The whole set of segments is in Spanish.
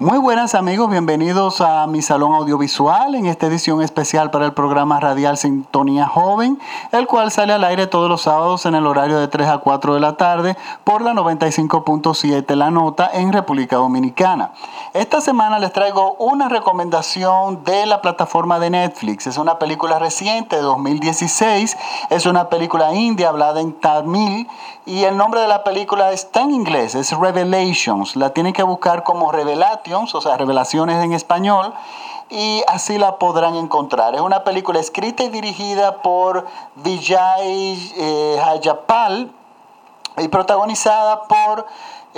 Muy buenas amigos, bienvenidos a mi salón audiovisual en esta edición especial para el programa radial Sintonía Joven, el cual sale al aire todos los sábados en el horario de 3 a 4 de la tarde por la 95.7 La Nota en República Dominicana. Esta semana les traigo una recomendación de la plataforma de Netflix. Es una película reciente de 2016, es una película india hablada en tamil y el nombre de la película está en inglés, es Revelations. La tienen que buscar como Revelation o sea, revelaciones en español, y así la podrán encontrar. Es una película escrita y dirigida por Vijay eh, Hayapal y protagonizada por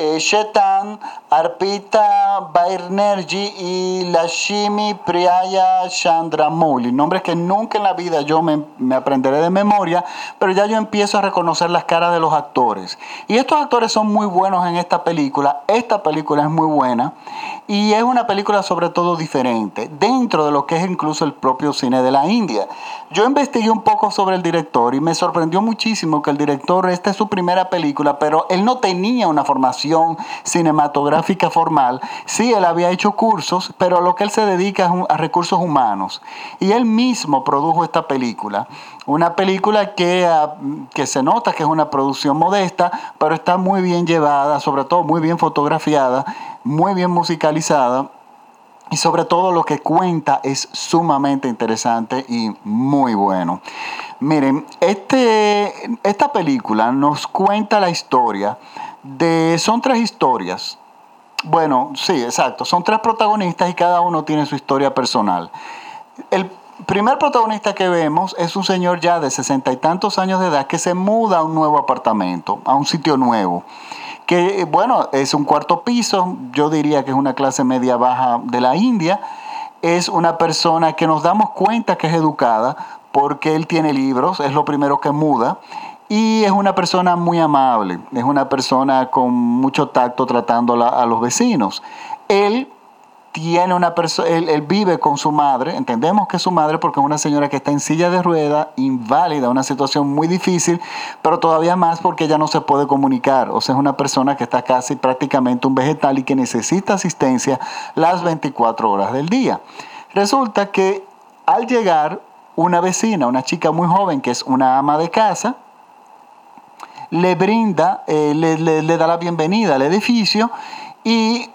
eh, Shetan, Arpita Bairnerji y Lashimi Priyaya Chandramuli. Nombres que nunca en la vida yo me, aprenderé de memoria, pero ya yo empiezo a reconocer las caras de los actores. Y estos actores son muy buenos en esta película. Esta película es muy buena y es una película sobre todo diferente, dentro de lo que es incluso el propio cine de la India. Yo investigué un poco sobre el director y me sorprendió muchísimo que el director, esta es su primera película, pero él no tenía una formación cinematográfica formal. Sí, él había hecho cursos, pero a lo que él se dedica es a recursos humanos. Y él mismo produjo esta película. Una película que, ah, que se nota que es una producción modesta, pero está muy bien llevada, sobre todo muy bien fotografiada, muy bien musicalizada. Y sobre todo lo que cuenta es sumamente interesante y muy bueno. Miren, este, esta película nos cuenta la historia de, son tres historias. Bueno, sí, exacto. Son tres protagonistas y cada uno tiene su historia personal. El primer protagonista que vemos es un señor ya de sesenta y tantos años de edad que se muda a un nuevo apartamento, a un sitio nuevo. Que, bueno, es un cuarto piso, yo diría que es una clase media baja de la India. Es una persona que nos damos cuenta que es educada porque él tiene libros, es lo primero que muda y es una persona muy amable, es una persona con mucho tacto tratando a los vecinos. Él tiene una persona, él, vive con su madre, entendemos que es su madre porque es una señora que está en silla de rueda, inválida, una situación muy difícil, pero todavía más porque ella no se puede comunicar, o sea, es una persona que está casi prácticamente un vegetal y que necesita asistencia las 24 horas del día. Resulta que al llegar una vecina, una chica muy joven que es una ama de casa, le brinda, eh, le, da la bienvenida al edificio y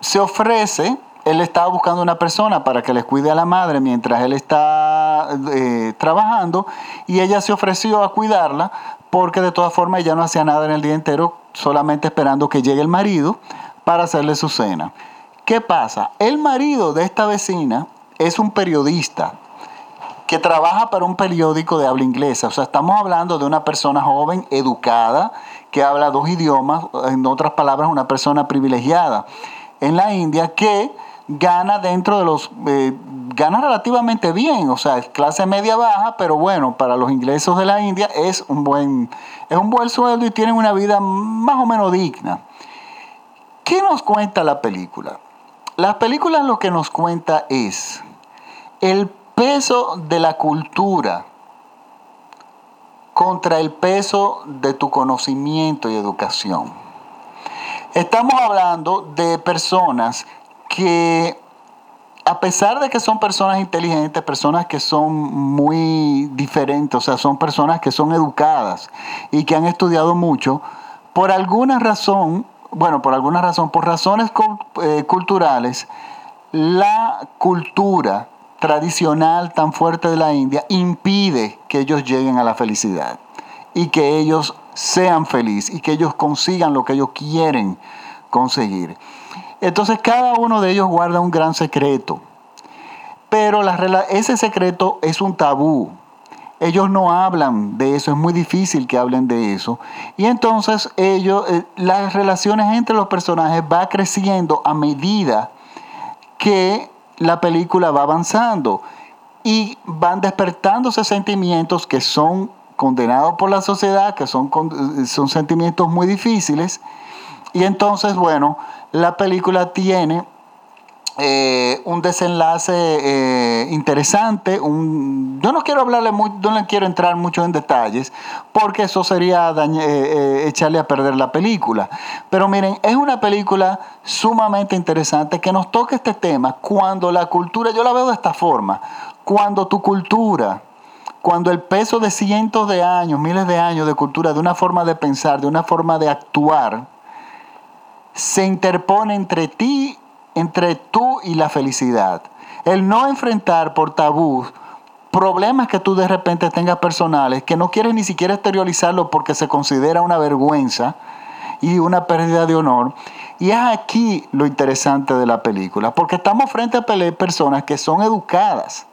se ofrece, él estaba buscando una persona para que les cuide a la madre mientras él está eh, trabajando y ella se ofreció a cuidarla porque de todas formas ella no hacía nada en el día entero, solamente esperando que llegue el marido para hacerle su cena. ¿Qué pasa? El marido de esta vecina es un periodista, que trabaja para un periódico de habla inglesa. O sea, estamos hablando de una persona joven, educada, que habla dos idiomas, en otras palabras, una persona privilegiada en la India que gana dentro de los, eh, gana relativamente bien, o sea, es clase media baja, pero bueno, para los ingleses de la India es un buen, es un buen sueldo y tienen una vida más o menos digna. ¿Qué nos cuenta la película? La película lo que nos cuenta es el peso de la cultura contra el peso de tu conocimiento y educación. Estamos hablando de personas que, a pesar de que son personas inteligentes, personas que son muy diferentes, o sea, son personas que son educadas y que han estudiado mucho, por alguna razón, bueno, por alguna razón, por razones eh, culturales, la cultura tradicional tan fuerte de la India impide que ellos lleguen a la felicidad y que ellos sean felices y que ellos consigan lo que ellos quieren conseguir. Entonces cada uno de ellos guarda un gran secreto, pero ese secreto es un tabú. Ellos no hablan de eso, es muy difícil que hablen de eso. Y entonces ellos, eh, las relaciones entre los personajes va creciendo a medida que la película va avanzando y van despertándose sentimientos que son condenados por la sociedad, que son, son sentimientos muy difíciles. Y entonces, bueno, la película tiene eh, un desenlace eh, interesante. Yo no quiero hablarle mucho, no le quiero entrar mucho en detalles, porque eso sería eh, echarle a perder la película. Pero miren, es una película sumamente interesante que nos toca este tema cuando la cultura, yo la veo de esta forma, cuando tu cultura, cuando el peso de cientos de años, miles de años de cultura, de una forma de pensar, de una forma de actuar, se interpone entre ti entre tú y la felicidad. El no enfrentar por tabú problemas que tú de repente tengas personales, que no quieres ni siquiera exteriorizarlo porque se considera una vergüenza y una pérdida de honor. Y es aquí lo interesante de la película, porque estamos frente a personas que son educadas.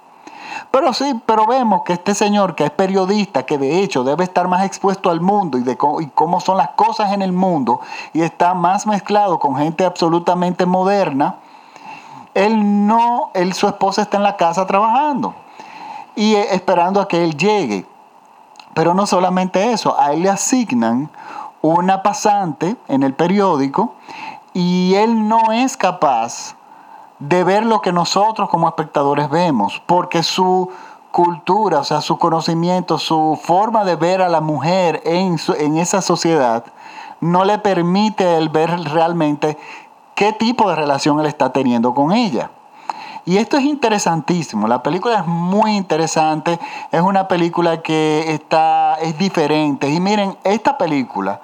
Pero sí, pero vemos que este señor que es periodista, que de hecho debe estar más expuesto al mundo y de cómo, y cómo son las cosas en el mundo, y está más mezclado con gente absolutamente moderna, él no, él, su esposa está en la casa trabajando y eh, esperando a que él llegue. Pero no solamente eso, a él le asignan una pasante en el periódico y él no es capaz de ver lo que nosotros como espectadores vemos, porque su cultura, o sea, su conocimiento, su forma de ver a la mujer en, en esa sociedad, no le permite él ver realmente qué tipo de relación él está teniendo con ella. Y esto es interesantísimo, la película es muy interesante, es una película que está, es diferente. Y miren, esta película,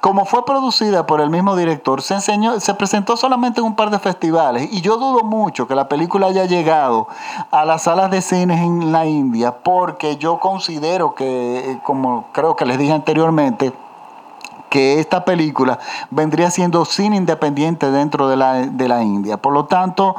como fue producida por el mismo director, se, enseñó, se presentó solamente en un par de festivales y yo dudo mucho que la película haya llegado a las salas de cines en la India porque yo considero que, eh, como creo que les dije anteriormente, que esta película vendría siendo cine independiente dentro de la, de la India. Por lo tanto,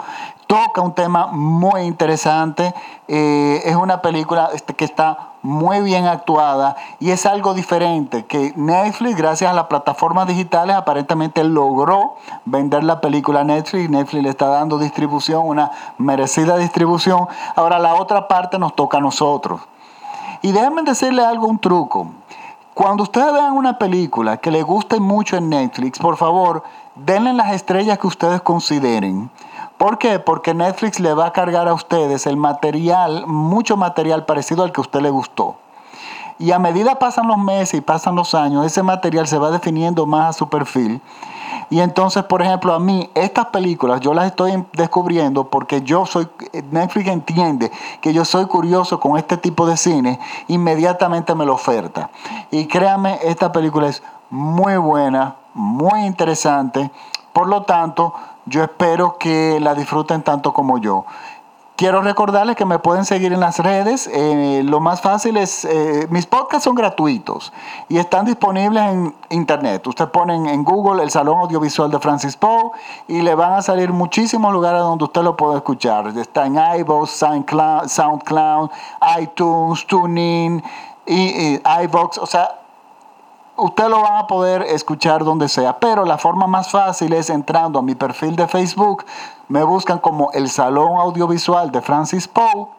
toca un tema muy interesante. Eh, es una película este, que está muy bien actuada y es algo diferente que Netflix, gracias a las plataformas digitales, aparentemente logró vender la película a Netflix. Netflix le está dando distribución, una merecida distribución. Ahora la otra parte nos toca a nosotros. Y déjenme decirle algo, un truco. Cuando ustedes vean una película que les guste mucho en Netflix, por favor, denle las estrellas que ustedes consideren. ¿Por qué? Porque Netflix le va a cargar a ustedes el material, mucho material parecido al que a usted le gustó. Y a medida pasan los meses y pasan los años, ese material se va definiendo más a su perfil y entonces, por ejemplo, a mí estas películas yo las estoy descubriendo porque yo soy, Netflix entiende que yo soy curioso con este tipo de cine, inmediatamente me lo oferta. Y créanme, esta película es muy buena, muy interesante. Por lo tanto, yo espero que la disfruten tanto como yo. Quiero recordarles que me pueden seguir en las redes. Eh, lo más fácil es, eh, mis podcasts son gratuitos y están disponibles en internet. Usted pone en Google el Salón Audiovisual de Francis Poe y le van a salir muchísimos lugares donde usted lo puede escuchar. Está en iVoox, SoundCloud, SoundCloud iTunes, TuneIn, y, y. O sea, usted lo va a poder escuchar donde sea, pero la forma más fácil es entrando a mi perfil de Facebook, me buscan como el Salón Audiovisual de Francis Poe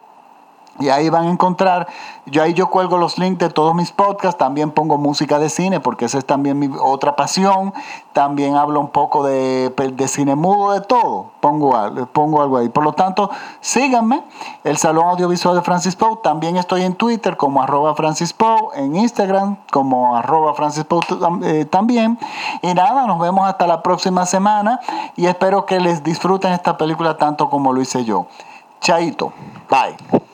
y ahí van a encontrar, yo ahí yo cuelgo los links de todos mis podcasts, también pongo música de cine porque esa es también mi otra pasión, también hablo un poco de, de cine mudo, de todo, pongo, pongo algo ahí. Por lo tanto, síganme, el Salón Audiovisual de Francis Poe, también estoy en Twitter como arroba Francis Poe, en Instagram como arroba Francis Poe eh, también. Y nada, nos vemos hasta la próxima semana y espero que les disfruten esta película tanto como lo hice yo. Chaito, bye.